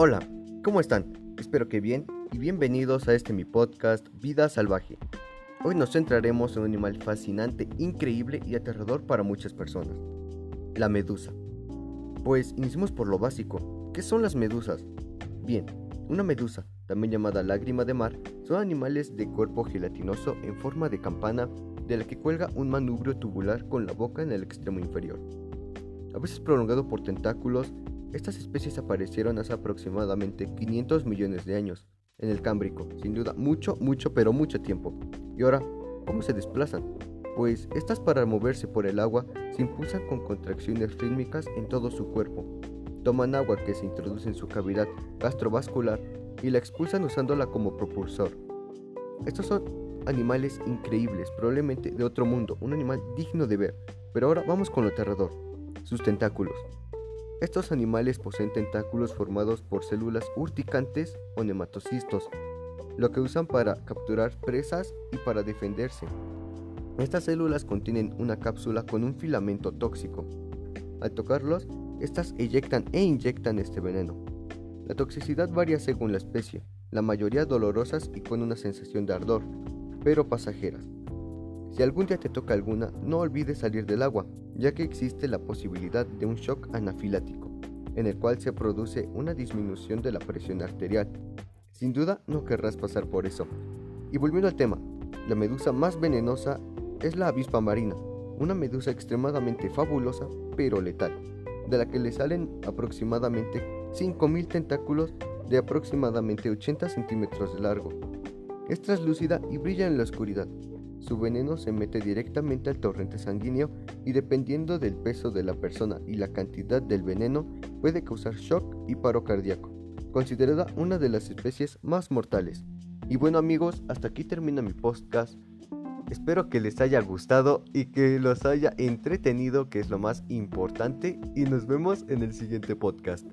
Hola, ¿cómo están? Espero que bien y bienvenidos a este mi podcast Vida Salvaje. Hoy nos centraremos en un animal fascinante, increíble y aterrador para muchas personas, la medusa. Pues iniciemos por lo básico. ¿Qué son las medusas? Bien, una medusa, también llamada lágrima de mar, son animales de cuerpo gelatinoso en forma de campana de la que cuelga un manubrio tubular con la boca en el extremo inferior. A veces prolongado por tentáculos estas especies aparecieron hace aproximadamente 500 millones de años, en el Cámbrico, sin duda mucho, mucho, pero mucho tiempo. Y ahora, ¿cómo se desplazan? Pues estas para moverse por el agua se impulsan con contracciones rítmicas en todo su cuerpo. Toman agua que se introduce en su cavidad gastrovascular y la expulsan usándola como propulsor. Estos son animales increíbles, probablemente de otro mundo, un animal digno de ver. Pero ahora vamos con lo aterrador, sus tentáculos. Estos animales poseen tentáculos formados por células urticantes o nematocistos, lo que usan para capturar presas y para defenderse. Estas células contienen una cápsula con un filamento tóxico. Al tocarlos, estas eyectan e inyectan este veneno. La toxicidad varía según la especie, la mayoría dolorosas y con una sensación de ardor, pero pasajeras. Si algún día te toca alguna, no olvides salir del agua, ya que existe la posibilidad de un shock anafilático, en el cual se produce una disminución de la presión arterial. Sin duda no querrás pasar por eso. Y volviendo al tema, la medusa más venenosa es la avispa marina, una medusa extremadamente fabulosa pero letal, de la que le salen aproximadamente 5.000 tentáculos de aproximadamente 80 centímetros de largo. Es translúcida y brilla en la oscuridad, su veneno se mete directamente al torrente sanguíneo y dependiendo del peso de la persona y la cantidad del veneno puede causar shock y paro cardíaco, considerada una de las especies más mortales. Y bueno amigos, hasta aquí termina mi podcast. Espero que les haya gustado y que los haya entretenido, que es lo más importante, y nos vemos en el siguiente podcast.